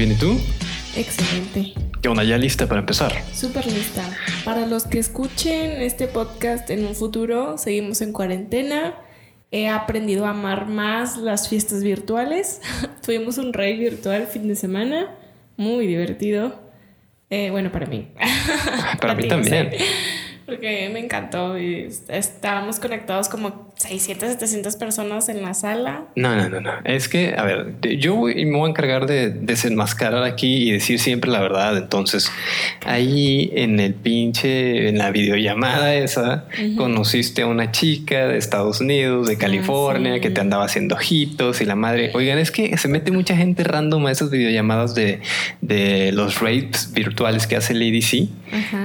Bien. ¿Y tú? Excelente. ¿Qué onda? ¿Ya lista para empezar? Súper lista. Para los que escuchen este podcast en un futuro, seguimos en cuarentena. He aprendido a amar más las fiestas virtuales. Tuvimos un rey virtual fin de semana. Muy divertido. Eh, bueno, para mí. para, mí también. Porque me encantó y estábamos conectados como 600, 700 personas en la sala. No, no, no, no. Es que, a ver, yo me voy a encargar de desenmascarar aquí y decir siempre la verdad. Entonces, ahí en el pinche, en la videollamada esa, conociste a una chica de Estados Unidos, de ah, California, que te andaba haciendo ojitos y la madre. Oigan, es que se mete mucha gente random a esas videollamadas de, de los rates virtuales que hace Lady C.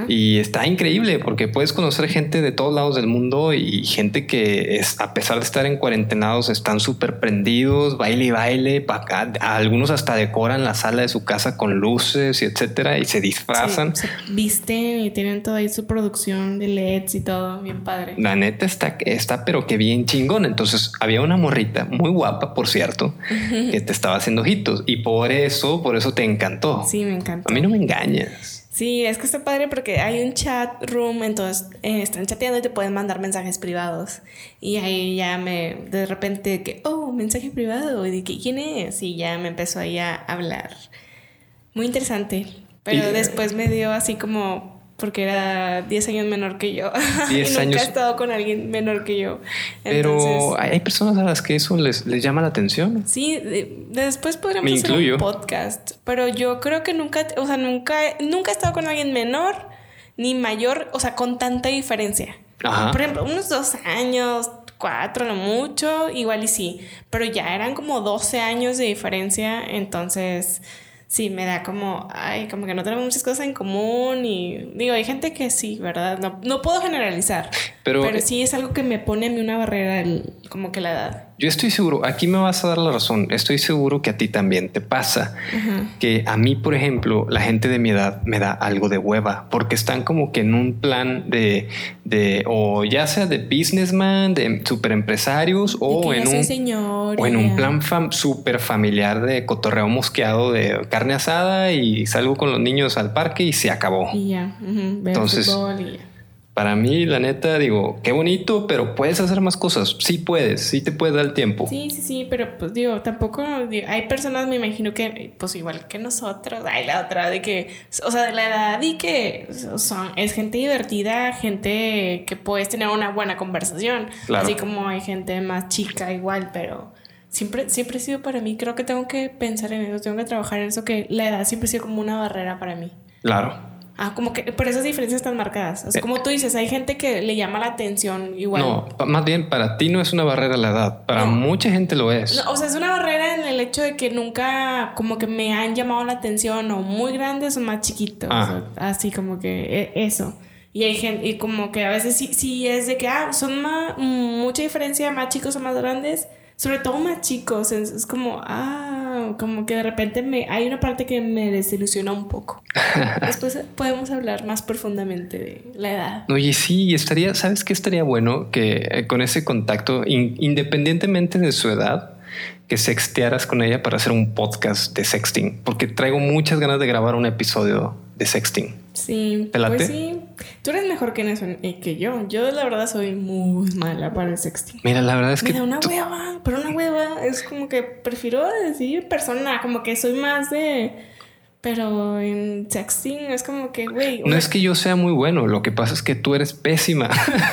Y está increíble porque puedes conocer gente de todos lados del mundo y gente que es, a pesar de estar en cuarentenados, están súper prendidos, baile y baile. Algunos hasta decoran la sala de su casa con luces y etcétera y se disfrazan. se visten y tienen toda ahí su producción de LEDs y todo, bien padre. La neta está, está, pero que bien chingón. Entonces había una morrita muy guapa, por cierto, que te estaba haciendo ojitos y por eso, por eso te encantó. Sí, me encantó. A mí no me engañas. Sí, es que está padre porque hay un chat room, entonces eh, están chateando y te pueden mandar mensajes privados. Y ahí ya me, de repente, que, oh, mensaje privado, y dije, ¿quién es? Y ya me empezó ahí a hablar. Muy interesante. Pero después me dio así como porque era 10 años menor que yo. 10 y nunca he estado con alguien menor que yo. Pero hay personas a las que eso les, les llama la atención. Sí, después podríamos hacer un podcast. Pero yo creo que nunca, o sea, nunca, nunca he estado con alguien menor ni mayor, o sea, con tanta diferencia. Por ejemplo, unos dos años, cuatro, no mucho, igual y sí. Pero ya eran como 12 años de diferencia, entonces sí me da como, ay, como que no tenemos muchas cosas en común y digo, hay gente que sí, ¿verdad? No, no puedo generalizar, pero, pero sí es algo que me pone a mí una barrera, como que la edad. Yo estoy seguro, aquí me vas a dar la razón, estoy seguro que a ti también te pasa, que a mí, por ejemplo, la gente de mi edad me da algo de hueva, porque están como que en un plan de, de o ya sea de businessman, de super empresarios, o, en un, o en un plan fam, super familiar de cotorreo mosqueado de carne asada y salgo con los niños al parque y se acabó. Y ya, entonces... Y para mí, la neta, digo, qué bonito, pero puedes hacer más cosas. Sí puedes, sí te puede dar el tiempo. Sí, sí, sí, pero pues digo, tampoco, hay personas, me imagino que, pues igual que nosotros, hay la otra de que, o sea, de la edad y que son, es gente divertida, gente que puedes tener una buena conversación. Así como hay gente más chica igual, pero siempre, siempre ha sido para mí, creo que tengo que pensar en eso, tengo que trabajar en eso, que la edad siempre ha sido como una barrera para mí. Claro. Ah, como que por esas diferencias están marcadas. O sea, como tú dices, hay gente que le llama la atención igual. No, más bien para ti no es una barrera la edad, para mucha gente lo es. o sea, es una barrera en el hecho de que nunca como que me han llamado la atención o muy grandes o más chiquitos. así como que e, eso. Y hay gente, y como que a veces sí, sí es de que, ah, son más, mucha diferencia más chicos o más grandes sobre todo más chicos, es, como, ah, como que de repente me, hay una parte que me desilusiona un poco. Después podemos hablar más profundamente de la edad. Oye, sí, estaría, ¿sabes qué estaría bueno? Que eh, con ese contacto, independientemente de su edad, que sextearas con ella para hacer un podcast de sexting, porque traigo muchas ganas de grabar un episodio de sexting. Sí, pues sí. Tú eres mejor que en eso eh, que yo. Yo la verdad soy muy mala para el sexting. Mira, la verdad es que... Mira, una hueva, pero una hueva. Es como que prefiero decir persona, como que soy más de... Pero en sexting es como que, güey. No es que yo sea muy bueno, lo que pasa es que tú eres pésima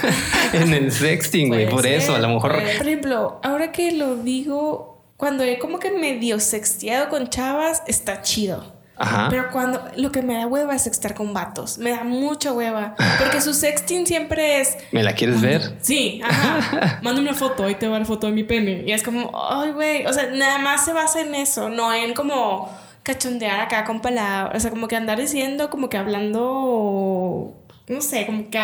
en el sexting, güey. Por eso, a lo mejor. Por ejemplo, ahora que lo digo, cuando he como que medio sexteado con chavas, está chido. Pero cuando lo que me da hueva es sextar con vatos. Me da mucha hueva. Porque su sexting siempre es. ¿Me la quieres ver? Sí, ajá. Mándame una foto, ahí te va la foto de mi pene. Y es como, ay, güey. O sea, nada más se basa en eso, no en como cachondear acá con palabras. O sea, como que andar diciendo, como que hablando. No sé, como que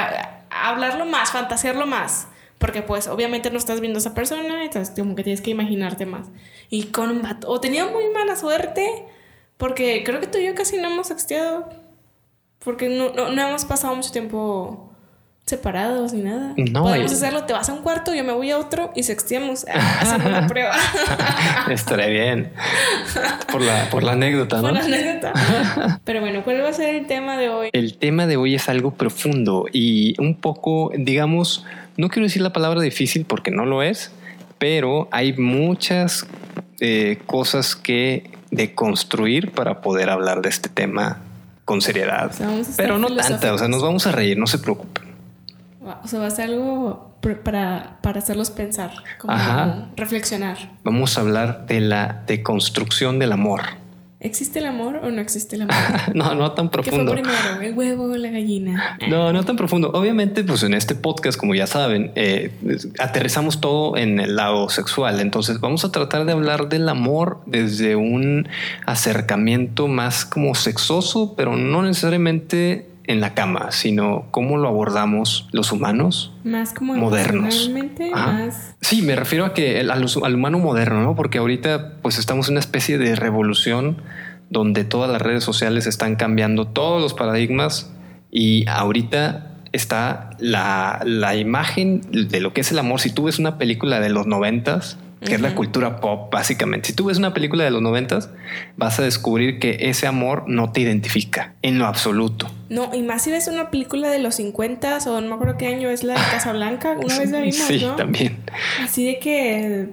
hablarlo más, fantasearlo más. Porque pues obviamente no estás viendo a esa persona, entonces como que tienes que imaginarte más. Y con un vato, o tenía muy mala suerte, porque creo que tú y yo casi no hemos sexteado. Porque no, no, hemos pasado mucho tiempo separados ni nada. No. Podemos hacerlo, te vas a un cuarto, yo me voy a otro y sexteamos haciendo una prueba. Estaría bien. Por la, por la anécdota, ¿no? Por la anécdota. Pero bueno, ¿cuál va a ser el tema de hoy? El tema de hoy es algo profundo y un poco, digamos, no quiero decir la palabra difícil porque no lo es, pero hay muchas eh, cosas que deconstruir para poder hablar de este tema con seriedad. pero no tanta, o sea, nos vamos a reír, no se preocupen. O sea, va a ser algo para, para hacerlos pensar, como reflexionar. Vamos a hablar de la deconstrucción del amor. ¿Existe el amor o no existe el amor? no, no tan profundo. ¿Qué fue primero, el huevo o la gallina? no, no tan profundo. Obviamente, pues en este podcast, como ya saben, eh, aterrizamos todo en el lado sexual. Entonces, vamos a tratar de hablar del amor desde un acercamiento más como sexoso, pero no necesariamente en la cama, sino cómo lo abordamos los humanos más como modernos. Más... Sí, me refiero a que al, al, humano moderno, ¿no? Porque ahorita pues estamos en una especie de revolución donde todas las redes sociales están cambiando todos los paradigmas y ahorita está la, la imagen de lo que es el amor. Si tú ves una película de los noventas, que es la cultura pop, básicamente. Si tú ves una película de los noventas, vas a descubrir que ese amor no te identifica en lo absoluto. No, y más si ves una película de los 50 o no me acuerdo qué año es la de Casablanca, una vez la vimos, sí, también. Así de que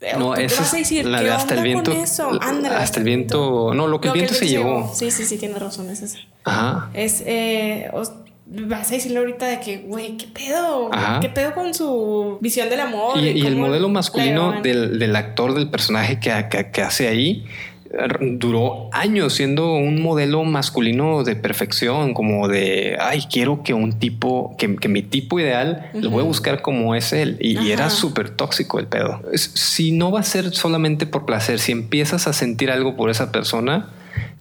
eh, no, esa es decir, la de hasta el viento. hasta el viento. No, lo que el viento se llevó. Sí, sí, sí, tiene razón, es esa. Ajá. Es, eh, vas a decirle ahorita de que, güey, ¿qué pedo? ¿Qué pedo con su visión del amor? Y, el modelo masculino del, del, actor, del personaje que, que, hace ahí, duró años siendo un modelo masculino de perfección, como de, ay, quiero que un tipo, que, mi tipo ideal, lo voy a buscar como es él. Y, era súper tóxico el pedo. Si no va a ser solamente por placer, si empiezas a sentir algo por esa persona,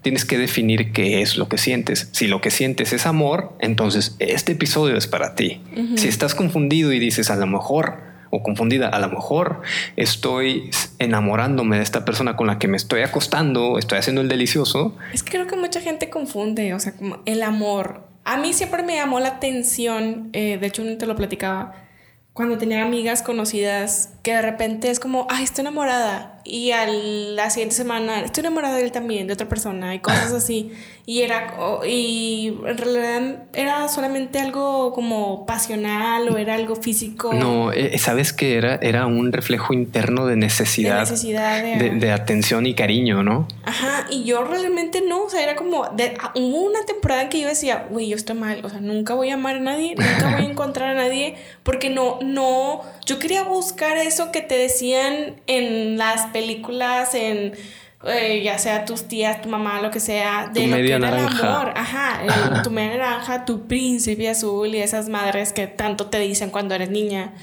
tienes que definir qué es lo que sientes. Si lo que sientes es amor, entonces este episodio es para ti. Si estás confundido y dices a lo mejor o confundida, a lo mejor estoy enamorándome de esta persona con la que me estoy acostando, estoy haciendo el delicioso. Es que creo que mucha gente confunde, o sea, como el amor. A mí siempre me llamó la atención, eh, de hecho, no te lo platicaba, cuando tenía amigas conocidas que de repente es como, ay, estoy enamorada y a la siguiente semana estoy enamorada de él también, de otra persona y cosas así. Y era, y en realidad era solamente algo como pasional o era algo físico. No, eh, sabes que era, era un reflejo interno de necesidad, de, necesidad de, atención y cariño, ¿no? Ajá, y yo realmente no, o sea, era como, de, hubo una temporada en que yo decía, uy, yo estoy mal, o sea, nunca voy a amar a nadie, nunca voy a encontrar a nadie, porque no, no, yo quería buscar eso que te decían en las películas, en eh, ya sea tus tías, tu mamá, lo que sea, de lo que era el amor. Ajá, tu media naranja, tu príncipe azul y esas madres que tanto te dicen cuando eres niña.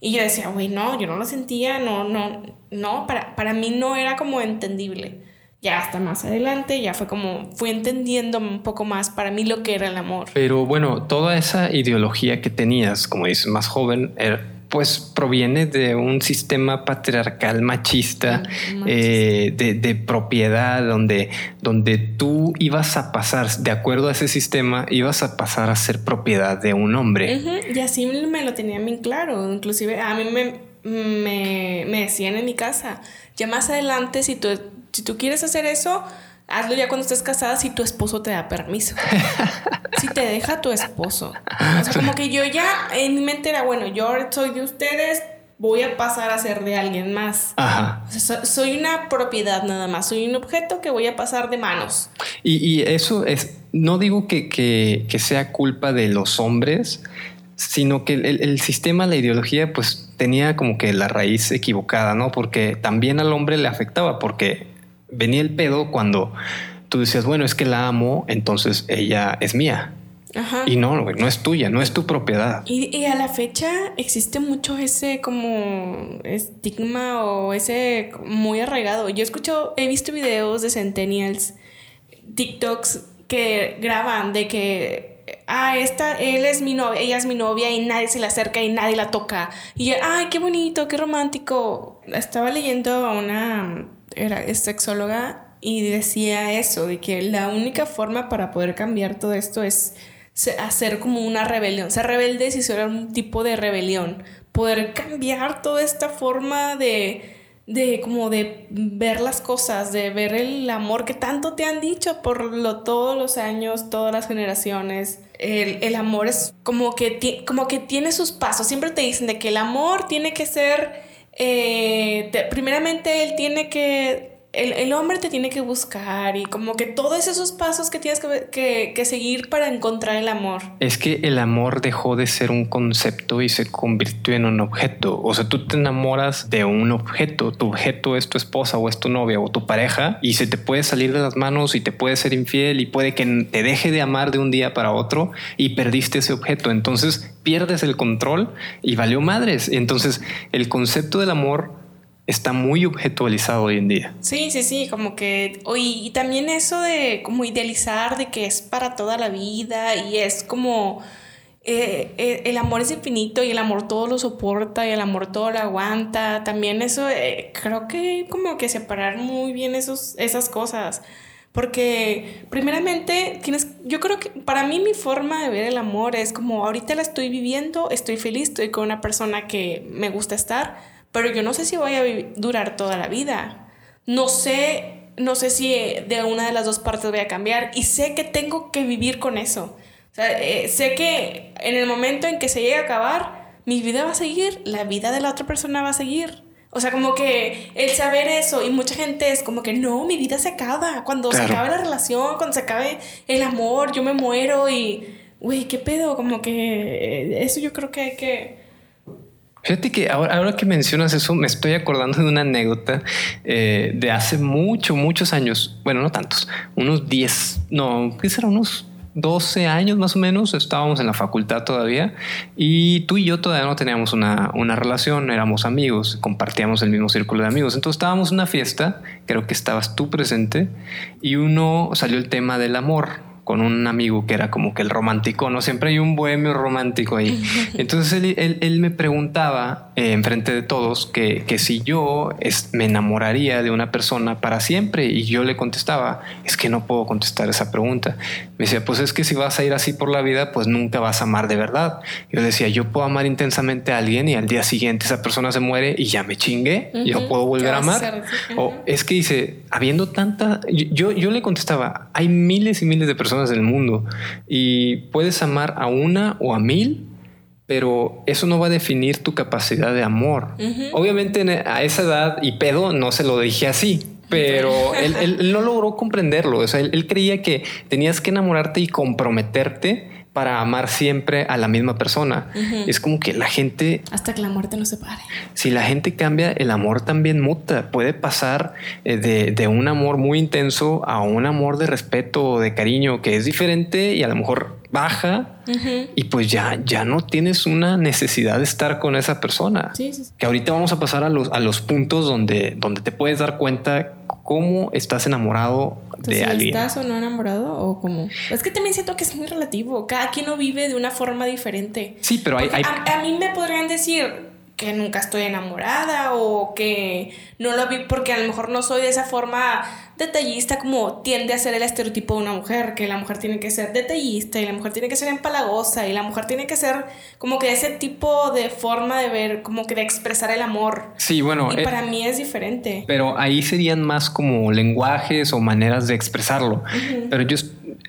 Y yo decía, güey, no, yo no lo sentía, no, no, no, para, para mí no era como entendible. Ya hasta más adelante, ya fue como, fui entendiendo un poco más para mí lo que era el amor. Pero bueno, toda esa ideología que tenías, como dices, más joven, era pues proviene de un sistema patriarcal machista, eh, de, propiedad, donde, donde tú ibas a pasar, de acuerdo a ese sistema, ibas a pasar a ser propiedad de un hombre. Y así me lo tenía bien claro. Inclusive a mí me, me, me decían en mi casa, ya más adelante, si tú, si tú quieres hacer eso, hazlo ya cuando estés casada si tu esposo te da permiso. si te deja tu esposo. O sea, como que yo ya en mi mente era, bueno, yo soy de ustedes, voy a pasar a ser de alguien más. Ajá. soy una propiedad nada más, soy un objeto que voy a pasar de manos. Y, eso es, no digo que, que, sea culpa de los hombres, sino que el, el, sistema, la ideología, pues tenía como que la raíz equivocada, ¿no? Porque también al hombre le afectaba, porque venía el pedo cuando tú decías, bueno, es que la amo, entonces ella es mía. Ajá. Y no, no es tuya, no es tu propiedad. Y, a la fecha existe mucho ese como estigma o ese muy arraigado. Yo he escuchado, he visto videos de centennials, TikToks que graban de que, ah, esta, él es mi novia, ella es mi novia y nadie se le acerca y nadie la toca. Y ay, qué bonito, qué romántico. Estaba leyendo a una era sexóloga y decía eso, de que la única forma para poder cambiar todo esto es hacer como una rebelión, ser rebelde si era un tipo de rebelión, poder cambiar toda esta forma de, de como de ver las cosas, de ver el amor que tanto te han dicho por lo, todos los años, todas las generaciones. El, amor es como que, como que tiene sus pasos. Siempre te dicen de que el amor tiene que ser, eh, primeramente él tiene que el, hombre te tiene que buscar y como que todos esos pasos que tienes que, que, seguir para encontrar el amor. Es que el amor dejó de ser un concepto y se convirtió en un objeto. O sea, tú te enamoras de un objeto. Tu objeto es tu esposa o es tu novia o tu pareja y se te puede salir de las manos y te puede ser infiel y puede que te deje de amar de un día para otro y perdiste ese objeto. Entonces pierdes el control y valió madres. Entonces el concepto del amor está muy objetualizado hoy en día. Sí, sí, sí, como que, y también eso de como idealizar de que es para toda la vida y es como... Eh, eh, el amor es infinito y el amor todo lo soporta y el amor todo lo aguanta. También eso, eh, creo que como que separar muy bien esos, esas cosas. Porque primeramente tienes, yo creo que para mí mi forma de ver el amor es como ahorita la estoy viviendo, estoy feliz, estoy con una persona que me gusta estar, pero yo no sé si voy a durar toda la vida. No sé, no sé si de una de las dos partes voy a cambiar y sé que tengo que vivir con eso. O sea, eh, sé que en el momento en que se llegue a acabar, mi vida va a seguir, la vida de la otra persona va a seguir. O sea, como que el saber eso y mucha gente es como que no, mi vida se acaba. Cuando se acabe la relación, cuando se acabe el amor, yo me muero y, güey, ¿qué pedo? Como que eh, eso yo creo que hay que Fíjate que ahora, que mencionas eso, me estoy acordando de una anécdota eh, de hace mucho, muchos años. Bueno, no tantos, unos 10, no, ¿qué será? Unos 12 años más o menos. Estábamos en la facultad todavía y tú y yo todavía no teníamos una, una relación, éramos amigos, compartíamos el mismo círculo de amigos. Entonces estábamos en una fiesta, creo que estabas tú presente y uno salió el tema del amor con un amigo que era como que el romántico, ¿no? Siempre hay un bohemio romántico ahí. Entonces él, él, me preguntaba eh, en frente de todos que, que si yo es, me enamoraría de una persona para siempre y yo le contestaba, es que no puedo contestar esa pregunta. Me decía, pues es que si vas a ir así por la vida, pues nunca vas a amar de verdad. Yo decía, yo puedo amar intensamente a alguien y al día siguiente esa persona se muere y ya me chingué, yo puedo volver a amar. O es que dice, habiendo tanta, yo, yo le contestaba, hay miles y miles de personas del mundo y puedes amar a una o a mil, pero eso no va a definir tu capacidad de amor. Obviamente a esa edad y pedo no se lo dije así, pero él, no logró comprenderlo. O sea, él, creía que tenías que enamorarte y comprometerte para amar siempre a la misma persona. Es como que la gente... Hasta que la muerte nos separe. Si la gente cambia, el amor también muta. Puede pasar eh, de, un amor muy intenso a un amor de respeto o de cariño que es diferente y a lo mejor baja y pues ya, ya no tienes una necesidad de estar con esa persona. Que ahorita vamos a pasar a los, a los puntos donde, donde te puedes dar cuenta cómo estás enamorado de alguien. ¿Estás o no enamorado o cómo? Es que también siento que es muy relativo. Cada quien lo vive de una forma diferente. Sí, pero hay... A, mí me podrían decir que nunca estoy enamorada o que no lo vi porque a lo mejor no soy de esa forma detallista como tiende a ser el estereotipo de una mujer, que la mujer tiene que ser detallista y la mujer tiene que ser empalagosa y la mujer tiene que ser como que ese tipo de forma de ver, como que de expresar el amor. Sí, bueno. Y eh, para mí es diferente. Pero ahí serían más como lenguajes o maneras de expresarlo. Pero yo,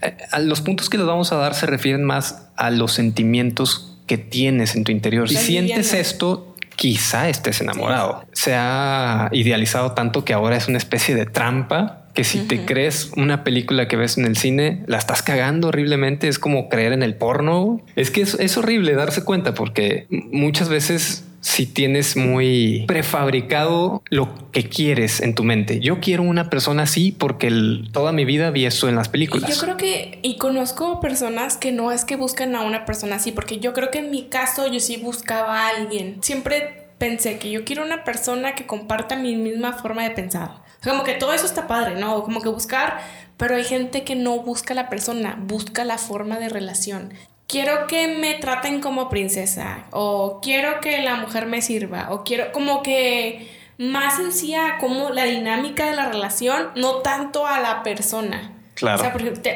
eh, los puntos que les vamos a dar se refieren más a los sentimientos que tienes en tu interior. Si sientes esto, quizá estés enamorado. Se ha idealizado tanto que ahora es una especie de trampa que si te crees una película que ves en el cine, la estás cagando horriblemente. Es como creer en el porno. Es que es, horrible darse cuenta porque muchas veces si tienes muy prefabricado lo que quieres en tu mente. Yo quiero una persona así porque toda mi vida vi eso en las películas. Yo creo que, y conozco personas que no es que buscan a una persona así, porque yo creo que en mi caso yo sí buscaba a alguien. Siempre pensé que yo quiero una persona que comparta mi misma forma de pensar como que todo eso está padre, ¿no? Como que buscar, pero hay gente que no busca la persona, busca la forma de relación. Quiero que me traten como princesa, o quiero que la mujer me sirva, o quiero como que más sencilla como la dinámica de la relación, no tanto a la persona. Claro.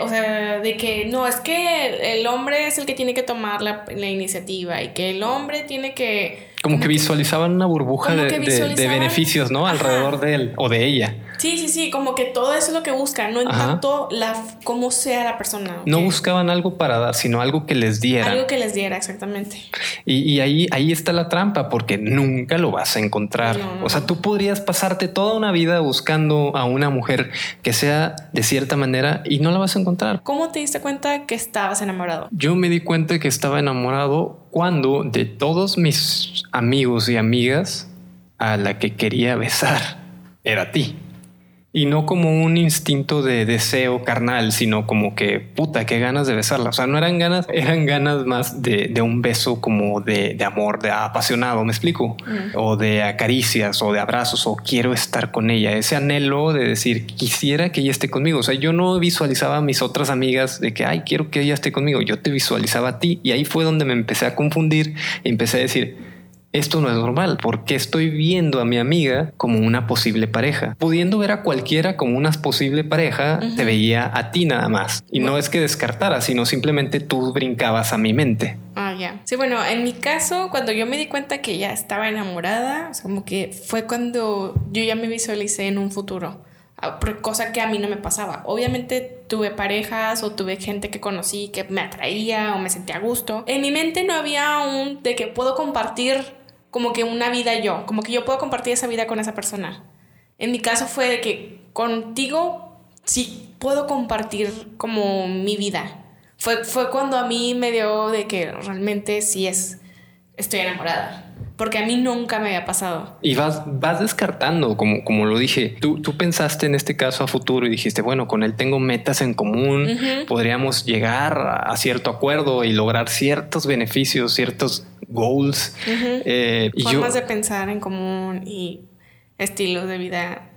O sea, de que no, es que el hombre es el que tiene que tomar la, la iniciativa y que el hombre tiene que como, que visualizaban una burbuja de, beneficios, ¿no? Alrededor de él o de ella. Sí, sí, sí, como que todo eso es lo que buscan, no en tanto la, cómo sea la persona. No buscaban algo para dar, sino algo que les diera. Algo que les diera, exactamente. Y, ahí, ahí está la trampa, porque nunca lo vas a encontrar. o sea, tú podrías pasarte toda una vida buscando a una mujer que sea de cierta manera y no la vas a encontrar. ¿Cómo te diste cuenta que estabas enamorado? Yo me di cuenta que estaba enamorado cuando de todos mis amigos y amigas a la que quería besar era a ti. Y no como un instinto de deseo carnal, sino como que puta, qué ganas de besarla. O sea, no eran ganas, eran ganas más de, un beso como de, amor, de apasionado, me explico, mm. o de acaricias o de abrazos, o quiero estar con ella. Ese anhelo de decir, quisiera que ella esté conmigo. O sea, yo no visualizaba a mis otras amigas de que, ay, quiero que ella esté conmigo. Yo te visualizaba a ti. Y ahí fue donde me empecé a confundir y empecé a decir, esto no es normal, porque estoy viendo a mi amiga como una posible pareja. Pudiendo ver a cualquiera como una posible pareja, te veía a ti nada más. Y no es que descartara, sino simplemente tú brincabas a mi mente. Ah, ya. Sí, bueno, en mi caso, cuando yo me di cuenta que ya estaba enamorada, como que fue cuando yo ya me visualicé en un futuro cosa que a mí no me pasaba. Obviamente tuve parejas o tuve gente que conocí que me atraía o me sentía a gusto. En mi mente no había un de que puedo compartir como que una vida yo, como que yo puedo compartir esa vida con esa persona. En mi caso fue de que contigo sí puedo compartir como mi vida. Fue, fue cuando a mí me dio de que realmente sí es, estoy enamorada. Porque a mí nunca me había pasado. Y vas, vas descartando, como, como lo dije. Tú, tú pensaste en este caso a futuro y dijiste, bueno, con él tengo metas en común, podríamos llegar a cierto acuerdo y lograr ciertos beneficios, ciertos goals. Eh, Formas de pensar en común y estilos de vida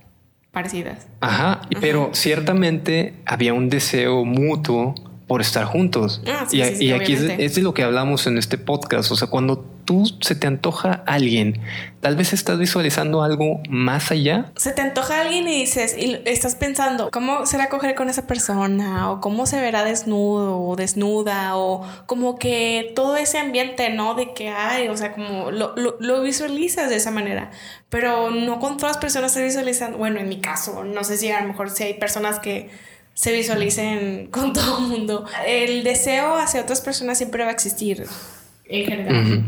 parecidas. Ajá, pero ciertamente había un deseo mutuo por estar juntos. Ah, y, aquí es, es, de lo que hablamos en este podcast. O sea, cuando tú se te antoja alguien, tal vez estás visualizando algo más allá. Se te antoja alguien y dices, y estás pensando, ¿cómo será coger con esa persona? O cómo se verá desnudo o desnuda, o como que todo ese ambiente, ¿no? De que hay, o sea, como lo, lo, visualizas de esa manera, pero no con todas las personas se visualizan, bueno, en mi caso, no sé si a lo mejor si hay personas que se visualicen con todo el mundo. El deseo hacia otras personas siempre va a existir en general.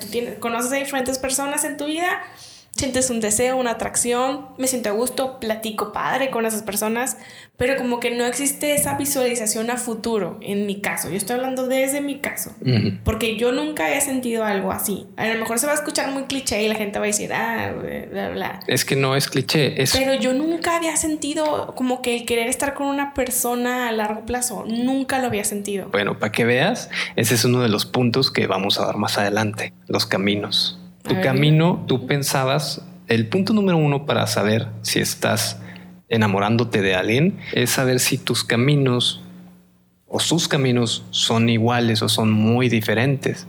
tú tienes, conoces a diferentes personas en tu vida sientes un deseo, una atracción, me siento a gusto, platico padre con esas personas, pero como que no existe esa visualización a futuro, en mi caso. Yo estoy hablando desde mi caso, porque yo nunca he sentido algo así. A lo mejor se va a escuchar muy cliché y la gente va a decir, ah, bla, bla. Es que no es cliché, es... Pero yo nunca había sentido como que el querer estar con una persona a largo plazo, nunca lo había sentido. Bueno, para que veas, ese es uno de los puntos que vamos a dar más adelante, los caminos. Tu camino, tú pensabas, el punto número uno para saber si estás enamorándote de alguien es saber si tus caminos o sus caminos son iguales o son muy diferentes.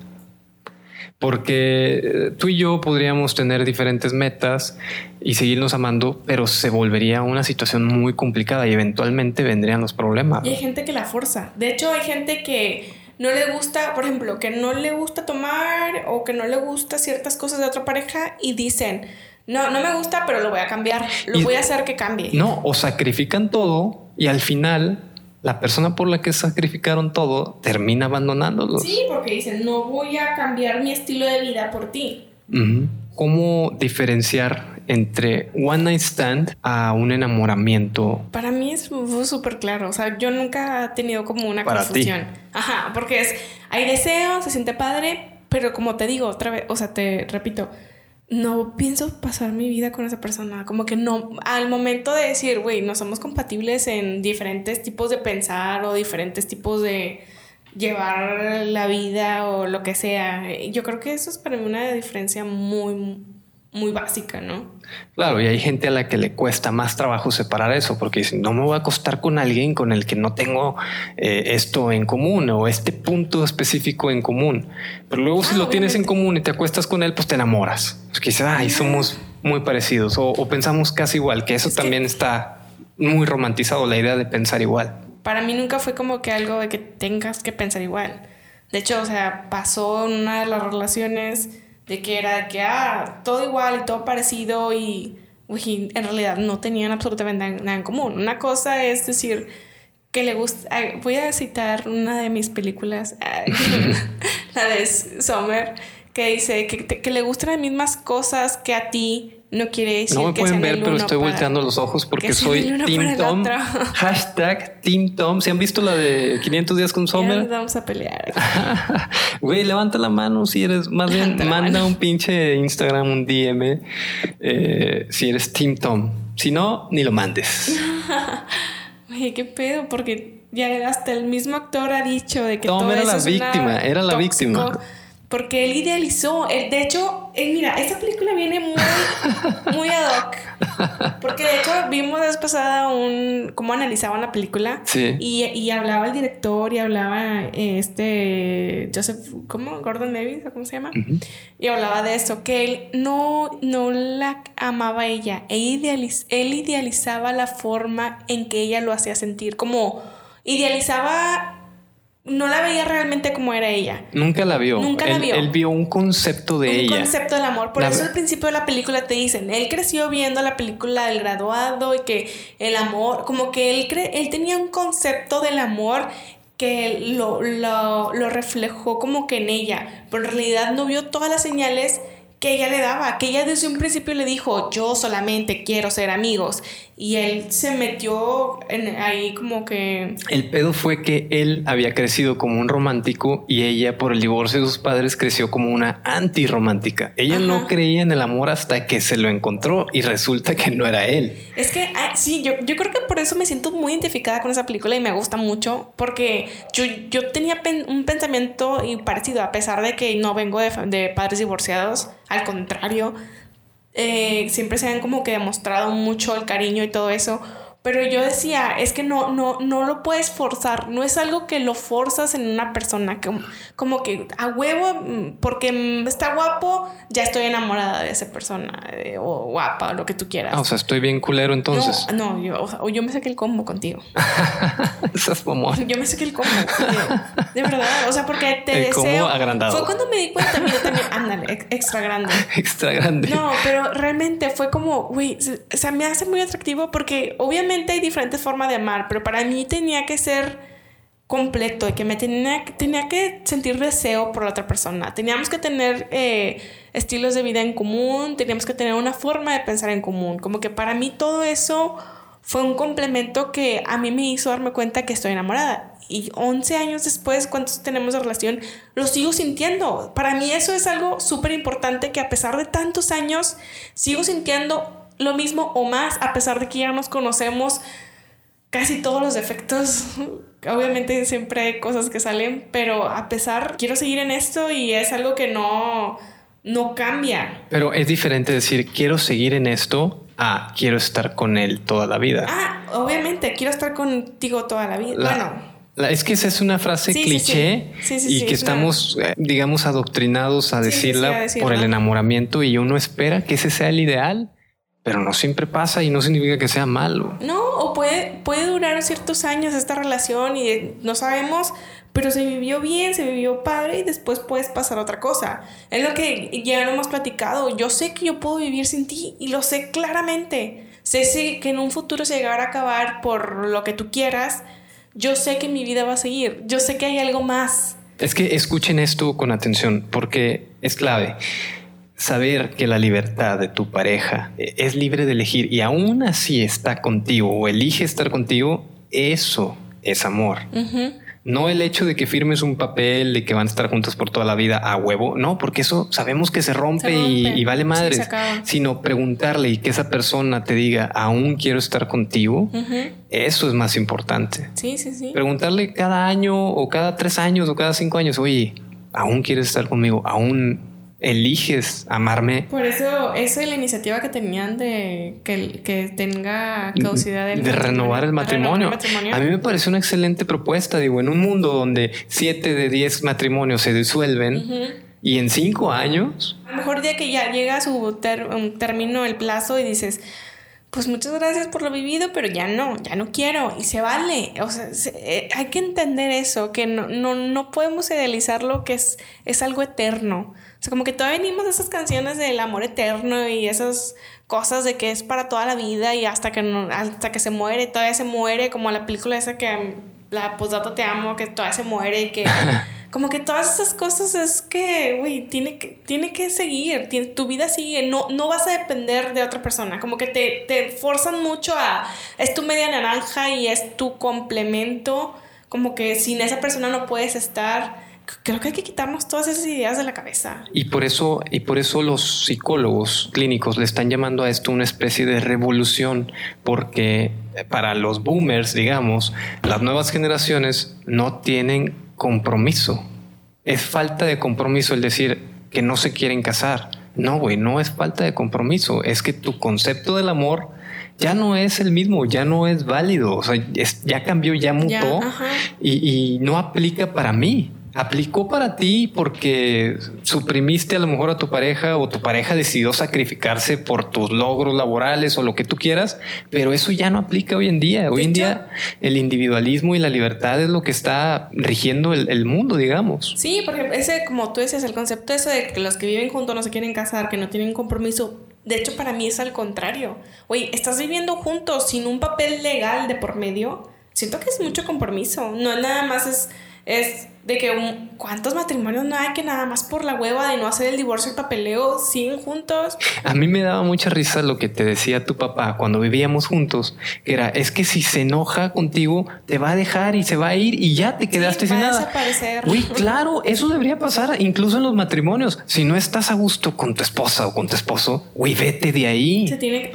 Porque eh, tú y yo podríamos tener diferentes metas y seguirnos amando, pero se volvería una situación muy complicada y eventualmente vendrían los problemas. Y hay gente que la forza. De hecho, hay gente que no le gusta, por ejemplo, que no le gusta tomar o que no le gusta ciertas cosas de otra pareja y dicen, no, no me gusta, pero lo voy a cambiar, lo voy a hacer que cambie. No, o sacrifican todo y al final la persona por la que sacrificaron todo termina abandonándolos. Sí, porque dicen, no voy a cambiar mi estilo de vida por ti. ¿Cómo diferenciar entre one night stand a un enamoramiento? Para mí es súper claro. O sea, yo nunca he tenido como una confusión. Ajá, porque es, hay deseo, se siente padre, pero como te digo otra vez, o sea, te repito, no pienso pasar mi vida con esa persona. Como que no, al momento de decir, güey, no somos compatibles en diferentes tipos de pensar o diferentes tipos de llevar la vida o lo que sea. Yo creo que eso es para mí una diferencia muy, muy básica, ¿no? Claro, y hay gente a la que le cuesta más trabajo separar eso, porque dicen, no me voy a acostar con alguien con el que no tengo eh, esto en común o este punto específico en común. Pero luego si ah, lo tienes en común y te acuestas con él, pues te enamoras. Porque dices, ay, somos muy parecidos o, pensamos casi igual, que eso también está muy romantizado, la idea de pensar igual. Para mí nunca fue como que algo de que tengas que pensar igual. De hecho, o sea, pasó una de las relaciones de que era que, ah, todo igual y todo parecido y, en realidad no tenían absolutamente nada en común. Una cosa es decir que le gusta, voy a citar una de mis películas, la de Summer, que dice que, que le gustan las mismas cosas que a ti, no quiere decir no me pueden ver, pero estoy volteando los ojos porque soy Team Tom. Hashtag Team Tom. ¿Se han visto la de 500 días con Sommer? vamos a pelear. Güey, levanta la mano si eres, más bien manda un pinche Instagram, un DM, eh, si eres Team Tom. Si no, ni lo mandes. Oye, qué pedo, porque ya hasta el mismo actor ha dicho de que Tom era la víctima, era la víctima porque él idealizó, de hecho, mira, esta película viene muy, muy ad hoc. Porque de hecho vimos la vez pasada un, cómo analizaban la película. Sí. Y, y, hablaba el director y hablaba este Joseph, ¿cómo? Gordon Levitt, ¿cómo se llama? Y hablaba de eso, que él no, no la amaba a ella. Él, él idealizaba la forma en que ella lo hacía sentir, como idealizaba no la veía realmente como era ella. Nunca la vio. Nunca él, la vio. Él vio un concepto de ella. Un concepto del amor. Por eso al principio de la película te dicen, él creció viendo la película del graduado y que el amor, como que él, él tenía un concepto del amor que lo, lo, lo reflejó como que en ella, pero en realidad no vio todas las señales que ella le daba, que ella desde un principio le dijo, yo solamente quiero ser amigos. Y él se metió en, ahí como que... El pedo fue que él había crecido como un romántico y ella por el divorcio de sus padres creció como una antirromántica. Ella no creía en el amor hasta que se lo encontró y resulta que no era él. Es que sí, yo, yo creo que por eso me siento muy identificada con esa película y me gusta mucho porque yo, yo tenía un pensamiento parecido a pesar de que no vengo de, de padres divorciados, al contrario eh, siempre se han como que demostrado mucho el cariño y todo eso. Pero yo decía, es que no, no, no lo puedes forzar, no es algo que lo forzas en una persona, como, como que a huevo, mm, porque está guapo, ya estoy enamorada de esa persona, o guapa, o lo que tú quieras. Ah, o sea, estoy bien culero entonces. No, yo, o yo me saqué el combo contigo. Estás Yo me saqué el combo. De verdad, o sea, porque te el deseo. agrandado. Fue cuando me di cuenta, mira, también, ándale, extra grande. extra grande. No, pero realmente fue como, güey, o sea, me hace muy atractivo porque obviamente hay diferentes formas de amar, pero para mí tenía que ser completo y que me tenía, tenía que sentir deseo por la otra persona. Teníamos que tener eh, estilos de vida en común, teníamos que tener una forma de pensar en común. Como que para mí todo eso fue un complemento que a mí me hizo darme cuenta que estoy enamorada. Y 11 años después, ¿cuántos tenemos de relación? Lo sigo sintiendo. Para mí eso es algo súper importante que a pesar de tantos años, sigo sintiendo lo mismo o más, a pesar de que ya nos conocemos casi todos los defectos. Obviamente siempre hay cosas que salen, pero a pesar, quiero seguir en esto y es algo que no, no cambia. Pero es diferente decir quiero seguir en esto a quiero estar con él toda la vida. Ah, obviamente, quiero estar contigo toda la vida. bueno. Es que esa es una frase cliché y que estamos, eh, digamos, adoctrinados a decirla por el enamoramiento y uno espera que ese sea el ideal pero no siempre pasa y no significa que sea malo. No, o puede, puede durar ciertos años esta relación y no sabemos, pero se vivió bien, se vivió padre y después puedes pasar otra cosa. Es lo que ya no hemos platicado. Yo sé que yo puedo vivir sin ti y lo sé claramente. Sé que en un futuro se llegará a acabar por lo que tú quieras. Yo sé que mi vida va a seguir. Yo sé que hay algo más. Es que escuchen esto con atención porque es clave saber que la libertad de tu pareja es libre de elegir y aún así está contigo o elige estar contigo, eso es amor. No el hecho de que firmes un papel de que van a estar juntos por toda la vida a huevo, no, porque eso sabemos que se rompe, Y, vale madre, sino preguntarle y que esa persona te diga, aún quiero estar contigo, eso es más importante. Sí, sí, sí. Preguntarle cada año o cada tres años o cada cinco años, oye, aún quieres estar conmigo, aún eliges amarme. Por eso, esa es la iniciativa que tenían de que, que tenga caducidad de renovar el matrimonio. A mí me parece una excelente propuesta. Digo, en un mundo donde siete de diez matrimonios se disuelven y en cinco años. A lo mejor día que ya llega a su término el plazo y dices, pues muchas gracias por lo vivido, pero ya no, ya no quiero y se vale. O sea, eh, hay que entender eso, que no, no, no podemos idealizar lo que es, es algo eterno. O sea, como que todavía venimos de esas canciones del amor eterno y esas cosas de que es para toda la vida y hasta que, no, hasta que se muere, todavía se muere, como la película esa que la postdata te amo, que todavía se muere y que... como que todas esas cosas es que, güey, tiene que, tiene que seguir, tu vida sigue, no, no vas a depender de otra persona, como que te, te forzan mucho a, es tu media naranja y es tu complemento, como que sin esa persona no puedes estar creo que hay que quitarnos todas esas ideas de la cabeza. Y por eso, y por eso los psicólogos clínicos le están llamando a esto una especie de revolución, porque para los boomers, digamos, las nuevas generaciones no tienen compromiso. Es falta de compromiso el decir que no se quieren casar. No, güey, no es falta de compromiso. Es que tu concepto del amor ya no es el mismo, ya no es válido. O sea, ya cambió, ya mutó y, y no aplica para mí aplicó para ti porque suprimiste a lo mejor a tu pareja o tu pareja decidió sacrificarse por tus logros laborales o lo que tú quieras, pero eso ya no aplica hoy en día. Hoy en día el individualismo y la libertad es lo que está rigiendo el, mundo, digamos. Sí, porque ese, como tú dices, el concepto eso de que los que viven juntos no se quieren casar, que no tienen compromiso, de hecho, para mí es al contrario. Oye, estás viviendo juntos sin un papel legal de por medio. Siento que es mucho compromiso. No nada más es, es de que un, cuántos matrimonios no hay que nada más por la hueva de no hacer el divorcio y papeleo siguen juntos. A mí me daba mucha risa lo que te decía tu papá cuando vivíamos juntos, que era, es que si se enoja contigo, te va a dejar y se va a ir y ya te quedaste sin nada. Uy, claro, eso debería pasar incluso en los matrimonios. Si no estás a gusto con tu esposa o con tu esposo, uy, vete de ahí. Se tiene,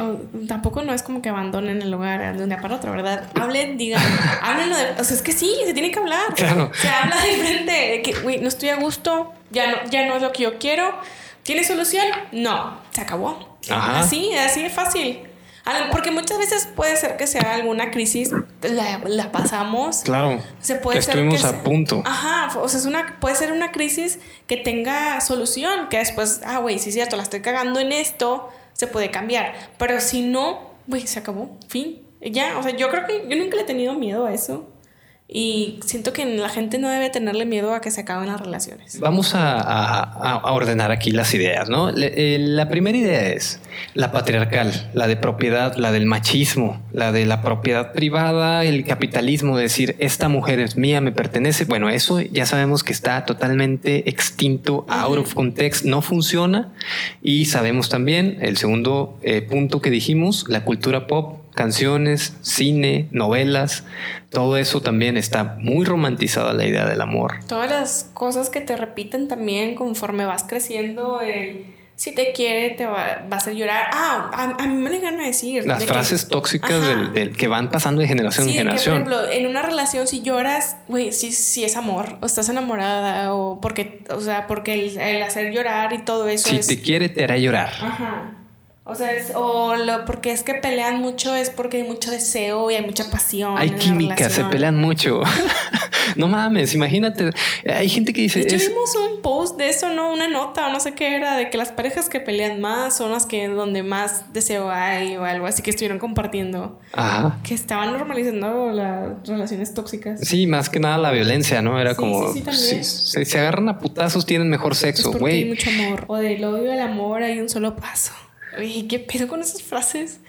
tampoco no es como que abandonen el lugar de un día para otro, ¿verdad? Hablen, digan, háblenlo de, o sea, es que sí, se tiene que hablar. Claro. Se habla de de que, güey, no estoy a gusto, ya no, ya no es lo que yo quiero. ¿Tiene solución? No, se acabó. Así, así de fácil. Porque muchas veces puede ser que sea alguna crisis, la, pasamos. Claro. Se puede Estuvimos a punto. Ajá. O sea, es una, puede ser una crisis que tenga solución, que después, ah, güey, sí es cierto, la estoy cagando en esto, se puede cambiar. Pero si no, güey, se acabó. Fin. Ya, o sea, yo creo que yo nunca le he tenido miedo a eso. Y siento que la gente no debe tenerle miedo a que se acaben las relaciones. Vamos a, ordenar aquí las ideas, ¿no? Eh, la primera idea es la patriarcal, la de propiedad, la del machismo, la de la propiedad privada, el capitalismo, decir, esta mujer es mía, me pertenece. Bueno, eso ya sabemos que está totalmente extinto, out of context, no funciona. Y sabemos también, el segundo eh, punto que dijimos, la cultura pop canciones, cine, novelas, todo eso también está muy romantizada la idea del amor. Todas las cosas que te repiten también conforme vas creciendo, si te quiere te va, a hacer llorar. Ah, a, mí me le gana decir. Las frases tóxicas del, que van pasando de generación en generación. por ejemplo, en una relación si lloras, güey, si, si es amor, o estás enamorada, o porque, o sea, porque el, hacer llorar y todo eso. Si te quiere, te hará llorar. Ajá. O sea, es, o lo, porque es que pelean mucho, es porque hay mucho deseo y hay mucha pasión. Hay química, se pelean mucho. no mames, imagínate. Hay gente que dice. De vimos un post de eso, ¿no? Una nota o no sé qué era, de que las parejas que pelean más son las que donde más deseo hay o algo así que estuvieron compartiendo. Ajá. Que estaban normalizando las relaciones tóxicas. Sí, más que nada la violencia, ¿no? Era como. Sí, sí, si se agarran a putazos, tienen mejor sexo, güey. Hay mucho amor. O del odio al amor hay un solo paso. ¿Qué pedo con esas frases?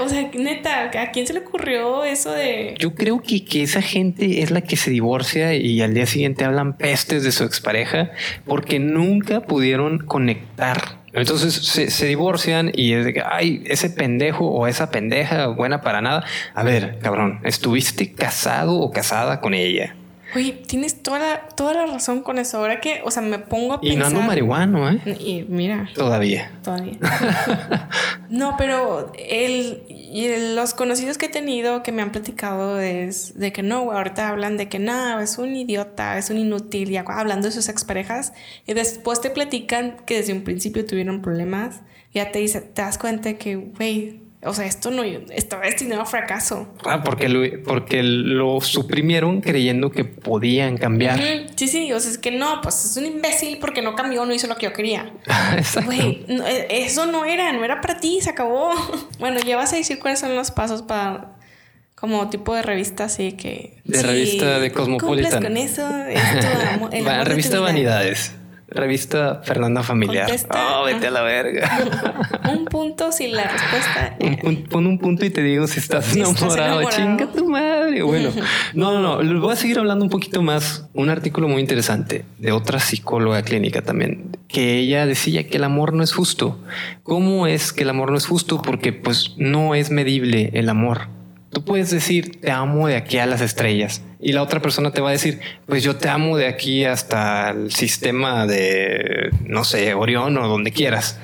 o sea, neta, ¿a quién se le ocurrió eso de...? Yo creo que, que, esa gente es la que se divorcia y al día siguiente hablan pestes de su expareja porque nunca pudieron conectar. Entonces se, se divorcian y es de que, ay, ese pendejo o esa pendeja buena para nada. A ver, cabrón, ¿estuviste casado o casada con ella? Oye, tienes toda la, toda la razón con eso. Ahora que, o sea, me pongo a pensar. Y no ando marihuano, ¿eh? Y mira. Todavía. Todavía. no, pero el, los conocidos que he tenido que me han platicado es de que no, ahorita hablan de que no, es un idiota, es un inútil, y hablando de sus exparejas. Y después te platican que desde un principio tuvieron problemas. Ya te dice, te das cuenta que, güey, o sea, esto no estaba destinado a fracaso. Ah, porque lo, porque lo suprimieron creyendo que podían cambiar. Sí, sí, o sea, es que no, pues es un imbécil porque no cambió, no hizo lo que yo quería. Exacto. E, eso no era, no era para ti, se acabó. bueno, ya vas a decir cuáles son los pasos para como tipo de revista así que... De revista de Cosmopolitan. con eso, es tu, revista Vanidades. Revista Fernanda Familiar. oh, vete a la verga. un punto si la respuesta. pon un punto y te digo si estás, enamorado. Chinga tu madre. Bueno, no, no, no. Les voy a seguir hablando un poquito más. Un artículo muy interesante de otra psicóloga clínica también, que ella decía que el amor no es justo. ¿Cómo es que el amor no es justo? Porque pues no es medible el amor. Tú puedes decir te amo de aquí a las estrellas y la otra persona te va a decir pues yo te amo de aquí hasta el sistema de no sé Orión o donde quieras.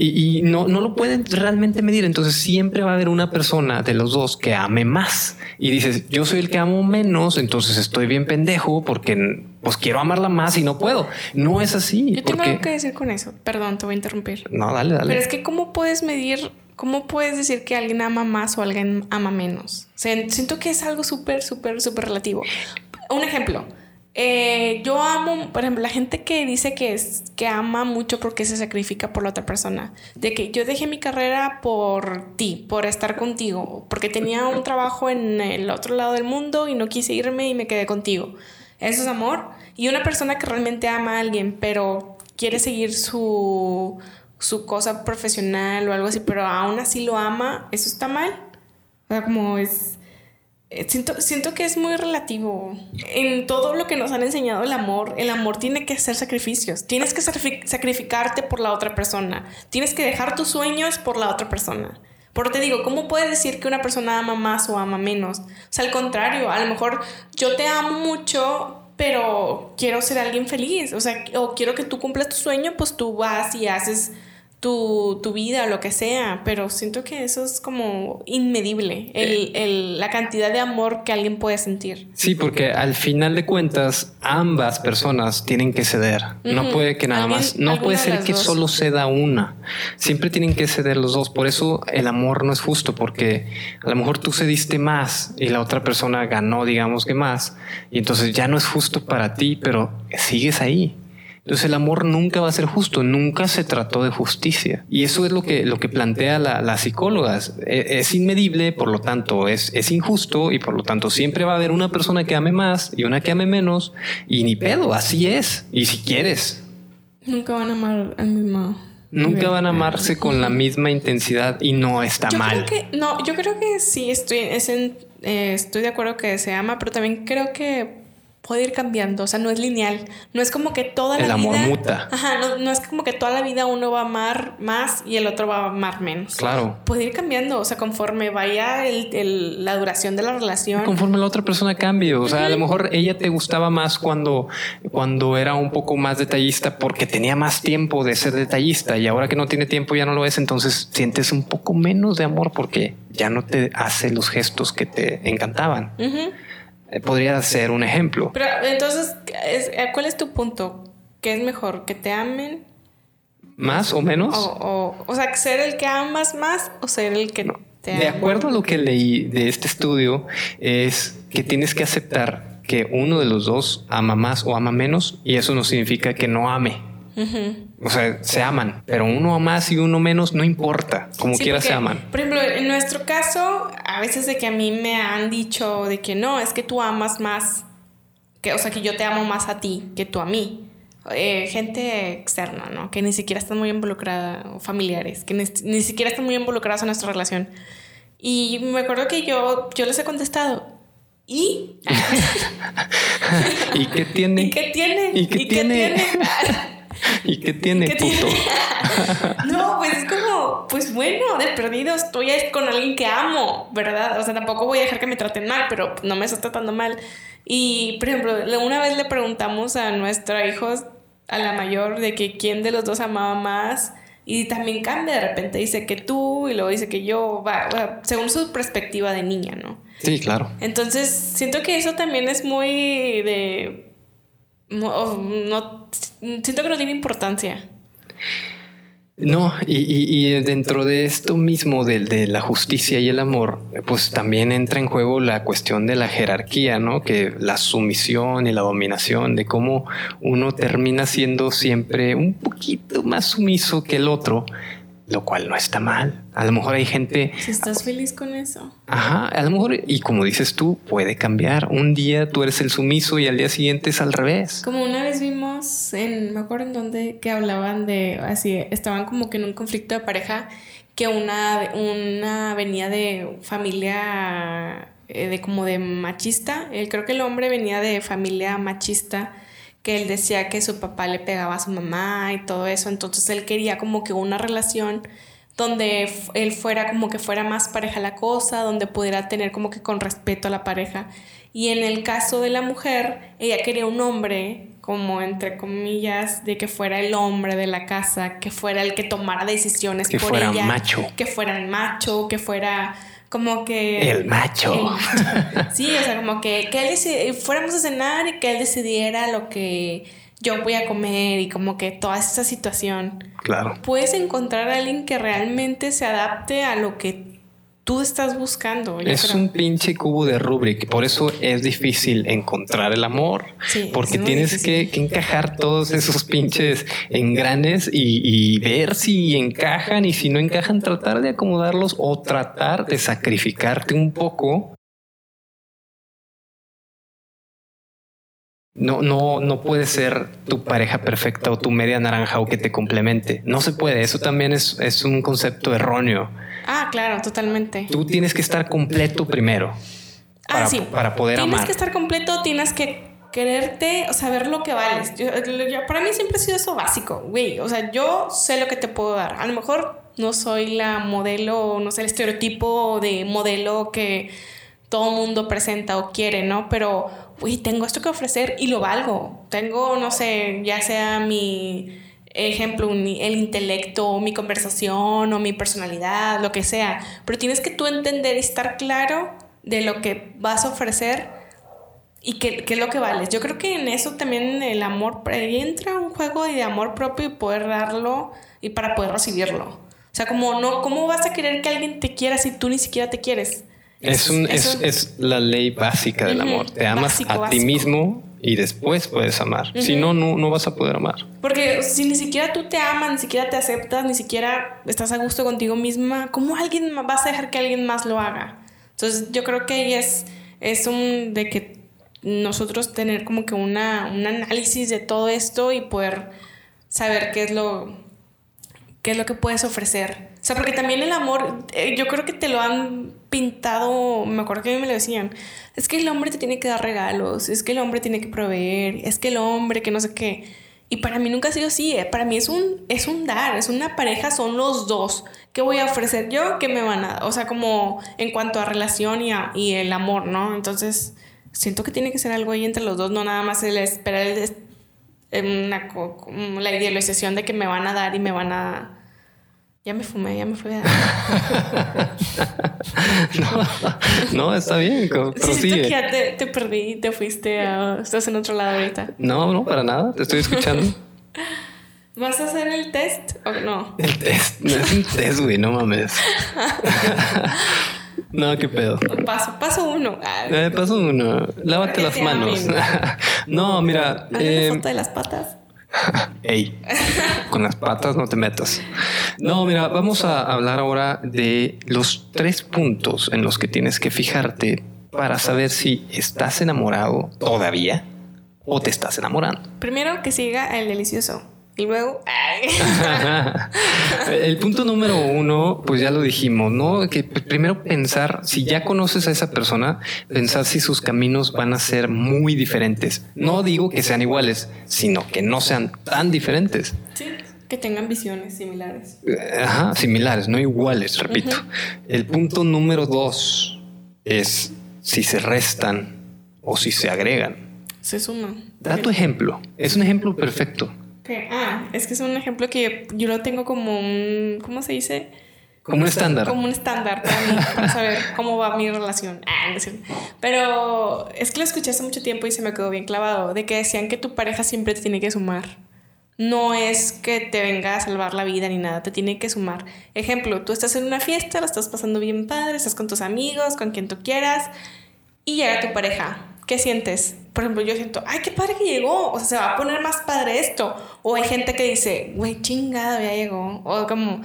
Y, no, no lo pueden realmente medir. Entonces siempre va a haber una persona de los dos que ame más y dices yo soy el que amo menos, entonces estoy bien pendejo porque pues quiero amarla más y no puedo. No es así. Yo tengo algo que decir con eso. Perdón, te voy a interrumpir. No, dale, dale. Pero es que cómo puedes medir ¿cómo puedes decir que alguien ama más o alguien ama menos? siento que es algo súper, súper, súper relativo. Un ejemplo. Eh, yo amo, por ejemplo, la gente que dice que, es, que ama mucho porque se sacrifica por la otra persona. De que yo dejé mi carrera por ti, por estar contigo, porque tenía un trabajo en el otro lado del mundo y no quise irme y me quedé contigo. Eso es amor. Y una persona que realmente ama a alguien, pero quiere seguir su, su cosa profesional o algo así, pero aún así lo ama, ¿eso está mal? O sea, como es... Eh, siento, siento que es muy relativo. En todo lo que nos han enseñado el amor, el amor tiene que hacer sacrificios. Tienes que sacrificarte por la otra persona. Tienes que dejar tus sueños por la otra persona. Porque te digo, ¿cómo puedes decir que una persona ama más o ama menos? O sea, al contrario, a lo mejor yo te amo mucho, pero quiero ser alguien feliz. O sea, o quiero que tú cumplas tu sueño, pues tú vas y haces tu, tu, vida o lo que sea, pero siento que eso es como inmedible, el, el, la cantidad de amor que alguien puede sentir. Sí, porque al final de cuentas ambas personas tienen que ceder, no puede que nada más, no puede ser que solo ceda una, siempre tienen que ceder los dos, por eso el amor no es justo, porque a lo mejor tú cediste más y la otra persona ganó, digamos que más, y entonces ya no es justo para ti, pero sigues ahí. Entonces el amor nunca va a ser justo, nunca se trató de justicia. Y eso es lo que, lo que plantea la, la psicóloga. E, es, inmedible, por lo tanto es, es injusto y por lo tanto siempre va a haber una persona que ame más y una que ame menos. Y ni pedo, así es. Y si quieres. Nunca van a amar al mismo. Nunca van a amarse con la misma intensidad y no está mal. que, no, yo creo que sí, estoy, eh, estoy de acuerdo que se ama, pero también creo que puede ir cambiando, o sea, no es lineal, no es como que toda la vida... El amor muta. Ajá, no, es como que toda la vida uno va a amar más y el otro va a amar menos. Claro. Puede ir cambiando, o sea, conforme vaya el, la duración de la relación. Conforme la otra persona cambie, o sea, a lo mejor ella te gustaba más cuando, cuando era un poco más detallista porque tenía más tiempo de ser detallista y ahora que no tiene tiempo ya no lo es, entonces sientes un poco menos de amor porque ya no te hace los gestos que te encantaban. Podría ser un ejemplo. Pero entonces, eh, ¿cuál es tu punto? ¿Qué es mejor? ¿Que te amen? ¿Más o menos? O, o, sea, ser el que amas más o ser el que no. te De acuerdo a lo que leí de este estudio, es que tienes que aceptar que uno de los dos ama más o ama menos y eso no significa que no ame. O sea, se aman, pero uno más y uno menos no importa, como quiera se aman. Por ejemplo, en nuestro caso, a veces de que a mí me han dicho de que no, es que tú amas más, que, o sea, que yo te amo más a ti que tú a mí. Eh, gente externa, ¿no? Que ni siquiera están muy involucrada, o familiares, que ni, ni, siquiera están muy involucrados en nuestra relación. Y me acuerdo que yo, yo les he contestado, ¿y? ¿Y qué tiene? ¿Y qué tiene? ¿Y qué, tiene? ¿Y qué tiene, puto? no, pues es como, pues bueno, de perdido estoy con alguien que amo, ¿verdad? O sea, tampoco voy a dejar que me traten mal, pero no me está tratando mal. Y, por ejemplo, una vez le preguntamos a nuestra hijo, a la mayor, de que quién de los dos amaba más. Y también cambia de repente, dice que tú y luego dice que yo, va, según su perspectiva de niña, ¿no? Sí, claro. Entonces, siento que eso también es muy de no, siento que no tiene importancia. No, y, dentro de esto mismo de, de, la justicia y el amor, pues también entra en juego la cuestión de la jerarquía, ¿no? Que la sumisión y la dominación, de cómo uno termina siendo siempre un poquito más sumiso que el otro lo cual no está mal. A lo mejor hay gente... Si estás feliz con eso. Ajá, a lo mejor, y como dices tú, puede cambiar. Un día tú eres el sumiso y al día siguiente es al revés. Como una vez vimos en, me acuerdo en donde, que hablaban de, así, estaban como que en un conflicto de pareja, que una, una venía de familia, eh, de como de machista. Creo que el hombre venía de familia machista que él decía que su papá le pegaba a su mamá y todo eso, entonces él quería como que una relación donde él fuera como que fuera más pareja la cosa, donde pudiera tener como que con respeto a la pareja. Y en el caso de la mujer, ella quería un hombre, como entre comillas, de que fuera el hombre de la casa, que fuera el que tomara decisiones que fuera macho. que fuera el macho, que fuera como que... El macho. sí, o sea, como que, que él fuéramos a cenar y que él decidiera lo que yo voy a comer y como que toda esa situación. Claro. Puedes encontrar a alguien que realmente se adapte a lo que tú estás buscando. Es un pinche cubo de Rubik, por eso es difícil encontrar el amor, porque tienes que, encajar todos esos pinches engranes y, y, ver si encajan y si no encajan, tratar de acomodarlos o tratar de sacrificarte un poco. No, no, no puede ser tu pareja perfecta o tu media naranja o que te complemente. No se puede. Eso también es, es un concepto erróneo. Ah, claro, totalmente. Tú tienes que estar completo primero. Ah, para, sí. Para poder amar. Tienes que estar completo, tienes que quererte, o saber lo que vales. para mí siempre ha sido eso básico, güey. O sea, yo sé lo que te puedo dar. A lo mejor no soy la modelo, no sé, el estereotipo de modelo que todo mundo presenta o quiere, ¿no? Pero, güey, tengo esto que ofrecer y lo valgo. Tengo, no sé, ya sea mi ejemplo, el intelecto, mi conversación o mi personalidad, lo que sea. Pero tienes que tú entender y estar claro de lo que vas a ofrecer y qué, es lo que vales. Yo creo que en eso también el amor, ahí entra un juego de amor propio y poder darlo y para poder recibirlo. O sea, como no, ¿cómo vas a querer que alguien te quiera si tú ni siquiera te quieres? Es, un, es, la ley básica del amor. Te amas a ti mismo y después puedes amar. Si no, no, vas a poder amar. Porque si ni siquiera tú te amas, ni siquiera te aceptas, ni siquiera estás a gusto contigo misma, ¿cómo alguien vas a dejar que alguien más lo haga? Entonces yo creo que ahí es, es un de que nosotros tener como que una, un análisis de todo esto y poder saber qué es lo, qué es lo que puedes ofrecer. O sea, porque también el amor, eh, yo creo que te lo han pintado, me acuerdo que a mí me lo decían, es que el hombre te tiene que dar regalos, es que el hombre tiene que proveer, es que el hombre que no sé qué. Y para mí nunca ha sido así, ¿eh? para mí es un, es un dar, es una pareja, son los dos. ¿Qué voy a ofrecer yo? ¿Qué me van a dar? O sea, como en cuanto a relación y, y el amor, ¿no? Entonces, siento que tiene que ser algo ahí entre los dos, no nada más el esperar el, la idealización de que me van a dar y me van a ya me fumé, ya me fui a... no, está bien. Prosigue. que ya te, te, perdí, te fuiste a... Estás en otro lado ahorita. No, no, para nada. Te estoy escuchando. ¿Vas a hacer el test o no? El test. No es un test, güey. No mames. No, qué pedo. Paso, paso uno. Eh, paso uno. Lávate las manos. no, mira. Eh, foto de las patas. Ey, con las patas no te metas. No, mira, vamos a hablar ahora de los tres puntos en los que tienes que fijarte para saber si estás enamorado todavía o te estás enamorando. Primero que siga el delicioso. Y luego. el punto número uno, pues ya lo dijimos, ¿no? Que primero pensar, si ya conoces a esa persona, pensar si sus caminos van a ser muy diferentes. No digo que sean iguales, sino que no sean tan diferentes. Sí. Que tengan visiones similares. Ajá, similares, no iguales, repito. El punto número dos es si se restan o si se agregan. Se suman. Da tu ejemplo. Es un ejemplo perfecto. Ah, es que es un ejemplo que yo, lo tengo como un, ¿cómo se dice? Como un estándar. Como un estándar para mí, para saber cómo va mi relación. Ah, Pero es que lo escuché hace mucho tiempo y se me quedó bien clavado, de que decían que tu pareja siempre te tiene que sumar. no es que te venga a salvar la vida ni nada, te tiene que sumar. Ejemplo, tú estás en una fiesta, la estás pasando bien padre, estás con tus amigos, con quien tú quieras, y llega tu pareja. ¿Qué sientes? Por ejemplo, yo siento, ay, qué padre que llegó, o sea, se va a poner más padre esto. O hay gente que dice, güey, chingada, ya llegó. O como,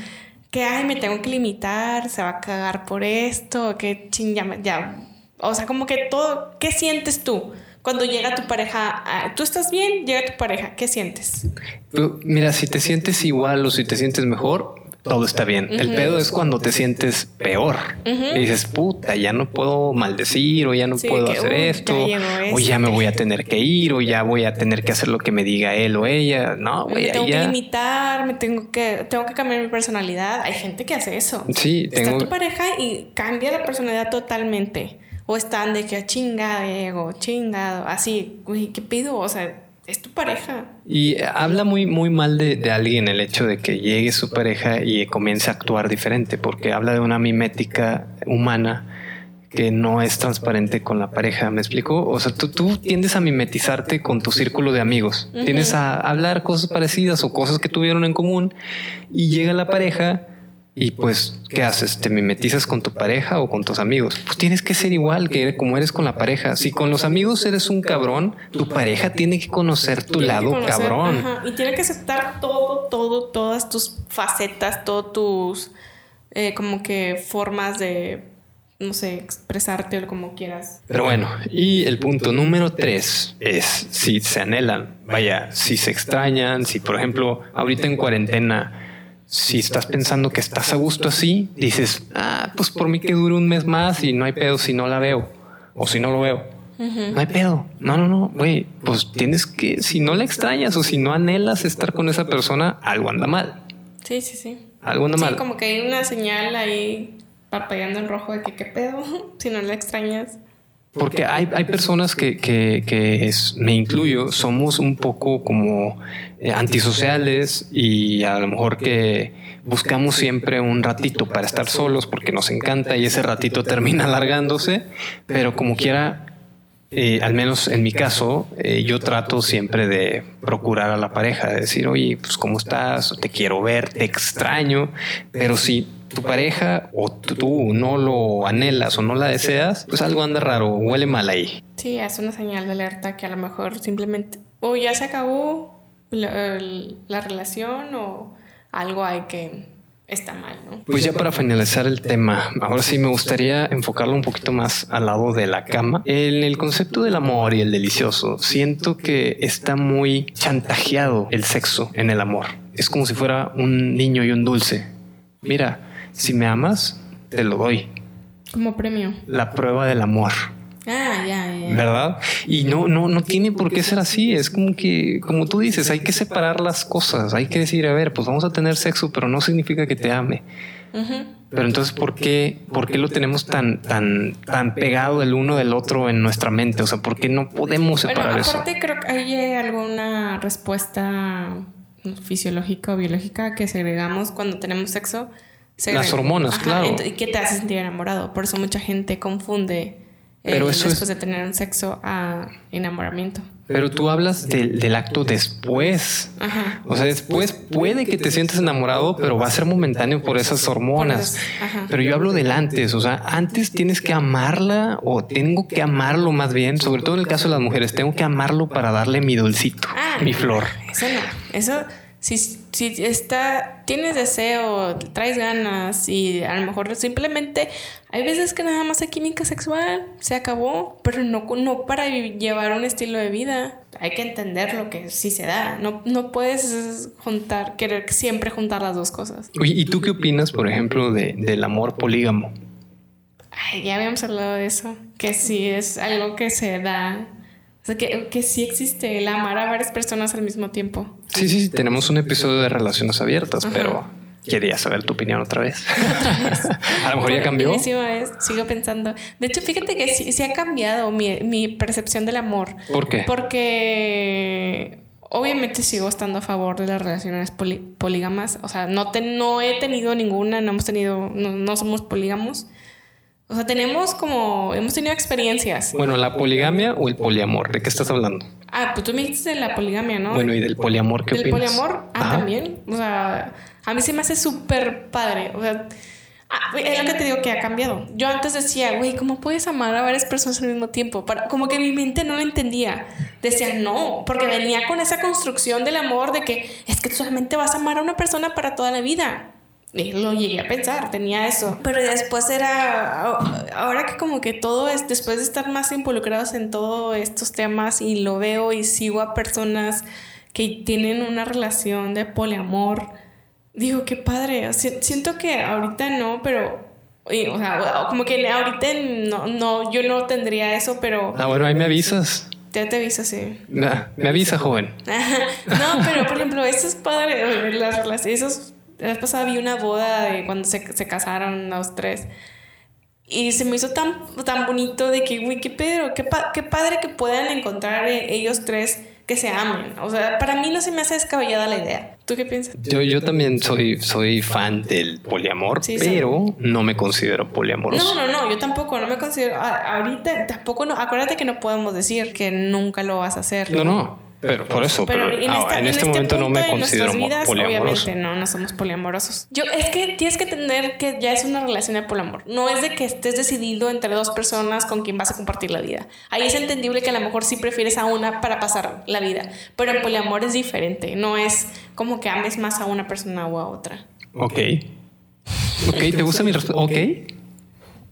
que, ay, me tengo que limitar, se va a cagar por esto, que ching, ya, ya. O sea, como que todo, ¿qué sientes tú? Cuando llega tu pareja, tú estás bien, llega tu pareja, ¿qué sientes? Mira, si te sientes igual o si te sientes mejor, todo está bien. El pedo es cuando te sientes peor. Y dices, puta, ya no puedo maldecir o ya no puedo hacer esto. o ya me voy a tener que ir o ya voy a tener que hacer lo que me diga él o ella. No, güey. Me tengo que limitar, me tengo que, tengo que cambiar mi personalidad. Hay gente que hace eso. Sí, tengo... Está tu pareja y cambia la personalidad totalmente. O están de que chingado, ego, chingado, así, güey, ¿qué pido? O sea, es tu pareja. Y habla muy, muy mal de, de, alguien el hecho de que llegue su pareja y comience a actuar diferente, porque habla de una mimética humana que no es transparente con la pareja. ¿Me explico? O sea, tú, tú tiendes a mimetizarte con tu círculo de amigos, tienes a hablar cosas parecidas o cosas que tuvieron en común y llega la pareja y pues, ¿qué haces? ¿Te mimetizas con tu pareja o con tus amigos? Pues tienes que ser igual que como eres con la pareja. Si con los amigos eres un cabrón, tu pareja tiene que conocer tu lado cabrón. Y tiene que aceptar todo, todo, todas tus facetas, todas tus eh, como que formas de, no sé, expresarte o como quieras. Pero bueno, y el punto número tres es si se anhelan, vaya, si se extrañan, si por ejemplo ahorita en cuarentena si estás pensando que estás a gusto así, dices, ah, pues por mí que dure un mes más y no hay pedo si no la veo o si no lo veo. No hay pedo. No, no, no, güey. Pues tienes que, si no la extrañas o si no anhelas estar con esa persona, algo anda mal. Sí, sí, sí. Algo anda mal. Sí, como que hay una señal ahí parpadeando en rojo de que qué pedo si no la extrañas. Porque hay, hay personas que, que, que es, me incluyo, somos un poco como eh, antisociales y a lo mejor que buscamos siempre un ratito para estar solos porque nos encanta y ese ratito termina alargándose, pero como quiera, eh, al menos en mi caso, eh, yo trato siempre de procurar a la pareja, de decir, oye, pues cómo estás, te quiero ver, te extraño, pero si tu pareja o tú no lo anhelas o no la deseas, pues algo anda raro, huele mal ahí. Sí, es una señal de alerta que a lo mejor simplemente o ya se acabó la, la relación o algo hay que está mal, ¿no? Pues ya para finalizar el tema, ahora sí me gustaría enfocarlo un poquito más al lado de la cama. En el concepto del amor y el delicioso, siento que está muy chantajeado el sexo en el amor. Es como si fuera un niño y un dulce. Mira, si me amas, te lo doy. Como premio. La prueba del amor. Ah, ya, ya. ¿Verdad? Y no, no, no tiene por qué ser así. Es como que, como tú dices, hay que separar las cosas. Hay que decir, a ver, pues vamos a tener sexo, pero no significa que te ame. Pero entonces, ¿por qué, ¿por qué lo tenemos tan, tan, tan pegado el uno del otro en nuestra mente? O sea, ¿por qué no podemos separar bueno, aparte eso? creo que hay alguna respuesta fisiológica o biológica que segregamos cuando tenemos sexo las hormonas, claro. ¿Y qué te hace sentir enamorado? Por eso mucha gente confunde Pero eso después de tener un sexo a enamoramiento. Pero tú hablas del acto después. Ajá. O sea, después puede que te sientas enamorado, pero va a ser momentáneo por esas hormonas. Pero yo hablo del antes. O sea, antes tienes que amarla o tengo que amarlo más bien, sobre todo en el caso de las mujeres, tengo que amarlo para darle mi dulcito, ah, mi flor. Eso no. Eso si, si está, tienes deseo, traes ganas y a lo mejor simplemente hay veces que nada más hay química sexual, se acabó, pero no, no para llevar un estilo de vida. Hay que entender lo que sí se da. No, no puedes juntar, querer siempre juntar las dos cosas. Oye, ¿y tú qué opinas, por ejemplo, de, del amor polígamo? Ay, ya habíamos hablado de eso, que sí es algo que se da o sea, que, que sí existe el amar a varias personas al mismo tiempo. Sí, sí, sí. Tenemos un episodio de relaciones abiertas, pero quería saber tu opinión otra vez. a lo mejor ya cambió. sigo pensando. De hecho, fíjate que sí, sí ha cambiado mi, mi, percepción del amor. ¿Por qué? Porque obviamente sigo estando a favor de las relaciones polígamas. O sea, no, te, no he tenido ninguna, no hemos tenido, no, no somos polígamos. O sea, tenemos como, hemos tenido experiencias. Bueno, la poligamia o el poliamor, ¿de qué estás hablando? Ah, pues tú me dijiste de la poligamia, ¿no? Bueno, y del poliamor, ¿qué Del poliamor, ah, también. O sea, a mí se me hace súper padre. O sea, ah, es lo que te digo que ha cambiado. Yo antes decía, güey, ¿cómo puedes amar a varias personas al mismo tiempo? Para, como que mi mente no lo entendía. Decía, no, porque venía con esa construcción del amor de que es que solamente vas a amar a una persona para toda la vida. Lo llegué a pensar, tenía eso. Pero después era, ahora que como que todo es, después de estar más involucrados en todos estos temas y lo veo y sigo a personas que tienen una relación de poliamor, digo, qué padre. Siento que ahorita no, pero o sea, como que ahorita no, no, yo no tendría eso, pero... Ah, bueno, ahí me avisas. Ya te avisa, sí. me avisa, joven. no, pero por ejemplo, eso es padre, las relaciones, esos la vez pasada vi una boda de cuando se, se casaron los tres. Y se me hizo tan, tan bonito de que, güey, qué Pedro, qué, qué padre que puedan encontrar eh, ellos tres que se amen. O sea, para mí no se me hace descabellada la idea. ¿Tú qué piensas? Yo, yo también soy, soy fan del poliamor, pero no me considero poliamoroso. No, no, no, yo tampoco, no me considero. ahorita tampoco, no. Acuérdate que no podemos decir que nunca lo vas a hacer. No, no. Pero por eso, pero, en, ah, este, este, momento no me considero vidas, poliamoroso. Obviamente no, no somos poliamorosos. Yo, es que tienes que entender que ya es una relación de poliamor. No es de que estés decidido entre dos personas con quien vas a compartir la vida. Ahí es entendible que a lo mejor sí prefieres a una para pasar la vida. Pero el poliamor es diferente. No es como que ames más a una persona o a otra. Ok. Ok, ¿te gusta mi respuesta? Ok.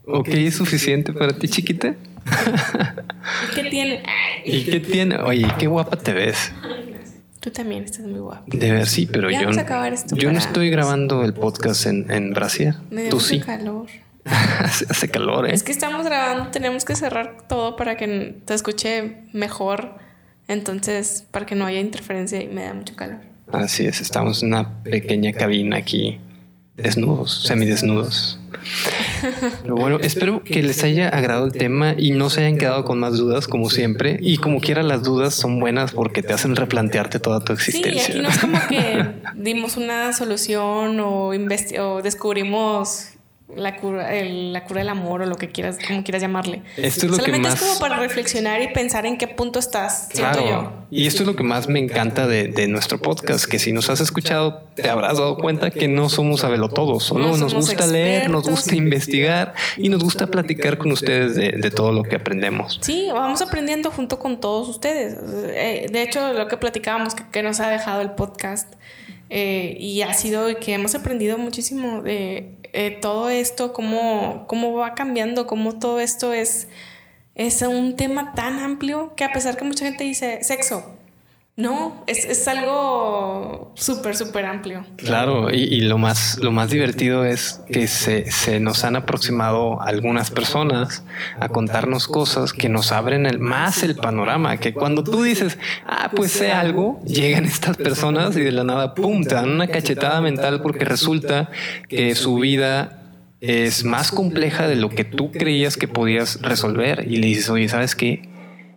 Ok, ¿es suficiente para ti, chiquita? ¿Y qué tiene? ¿Y qué tiene? Oye, qué guapa te ves. Tú también estás muy guapa. De ver, sí, pero yo, yo no estoy grabando el podcast en, en Brasil. Me Tú sí. calor. hace, calor, ¿eh? Es que estamos grabando, tenemos que cerrar todo para que te escuche mejor. Entonces, para que no haya interferencia y me da mucho calor. Así es, estamos en una pequeña cabina aquí, desnudos, semidesnudos. Pero bueno, espero que les haya agradado el tema y no se hayan quedado con más dudas, como siempre. Y como quiera, las dudas son buenas porque te hacen replantearte toda tu existencia. Sí, aquí no es como que dimos una solución o, o descubrimos la cura, la cura del amor o lo que quieras, como quieras llamarle. Esto es lo Solamente que más... es como para reflexionar y pensar en qué punto estás. Claro. Yo. Y esto es lo que más me encanta de, de, nuestro podcast, que si nos has escuchado, te habrás dado cuenta que no somos todos solo nos gusta leer, nos gusta investigar y nos gusta platicar con ustedes de, de, todo lo que aprendemos. Sí, vamos aprendiendo junto con todos ustedes. Eh, de hecho, lo que platicábamos que, que nos ha dejado el podcast eh, y ha sido que hemos aprendido muchísimo de eh, todo esto, cómo, cómo va cambiando, cómo todo esto es, es un tema tan amplio que a pesar que mucha gente dice sexo, no, es, es algo súper, súper amplio. Claro, y, lo, más, lo más divertido es que se, se, nos han aproximado algunas personas a contarnos cosas que nos abren más el panorama, que cuando tú dices, ah, pues sé algo, llegan estas personas y de la nada, pum, te dan una cachetada mental porque resulta que su vida es más compleja de lo que tú creías que podías resolver y le dices, oye, ¿sabes qué?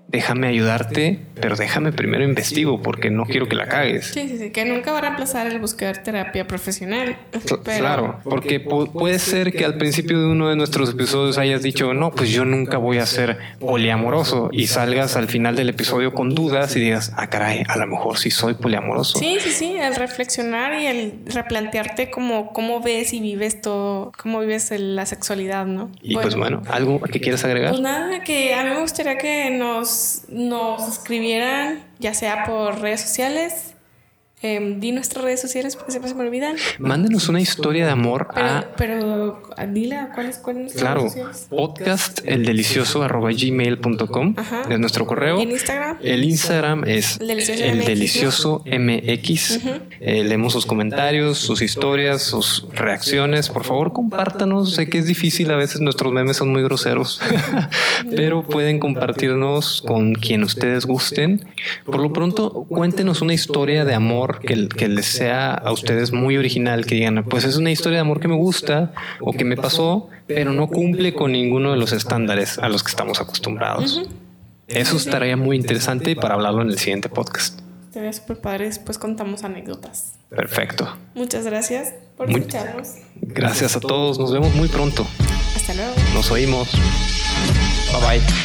Déjame ayudarte, pero déjame primero investigo porque no quiero que la cagues. Sí, sí, sí, que nunca va a reemplazar el buscar terapia profesional. Claro, porque puede ser que al principio de uno de nuestros episodios hayas dicho, no, pues yo nunca voy a ser poliamoroso y salgas al final del episodio con dudas y digas, ah, caray, a lo mejor sí soy poliamoroso. Sí, sí, sí, el reflexionar y el replantearte cómo, cómo ves y vives todo, cómo vives la sexualidad, ¿no? Y pues bueno, ¿algo que quieras agregar? Pues nada, que a mí me gustaría que nos nos, escribieran, ya sea por redes sociales, eh, di nuestras redes sociales porque siempre se me olvidan. Mándenos una historia de amor a. Pero, dila, ¿cuáles son Claro, podcast el delicioso arroba gmail.com es nuestro correo. ¿En Instagram? El Instagram es el delicioso MX. Eh, leemos sus comentarios, sus historias, sus reacciones. Por favor, compártanos. Sé que es difícil, a veces nuestros memes son muy groseros, pero pueden compartirnos con quien ustedes gusten. Por lo pronto, cuéntenos una historia de amor que, les sea a ustedes muy original, que digan, pues es una historia de amor que me gusta o que me pasó, pero no cumple con ninguno de los estándares a los que estamos acostumbrados. Eso estaría muy interesante para hablarlo en el siguiente podcast. Estaría súper padre, después contamos anécdotas. Perfecto. Muchas gracias por escucharnos. Gracias a todos, nos vemos muy pronto. Hasta luego. Nos oímos. Bye bye.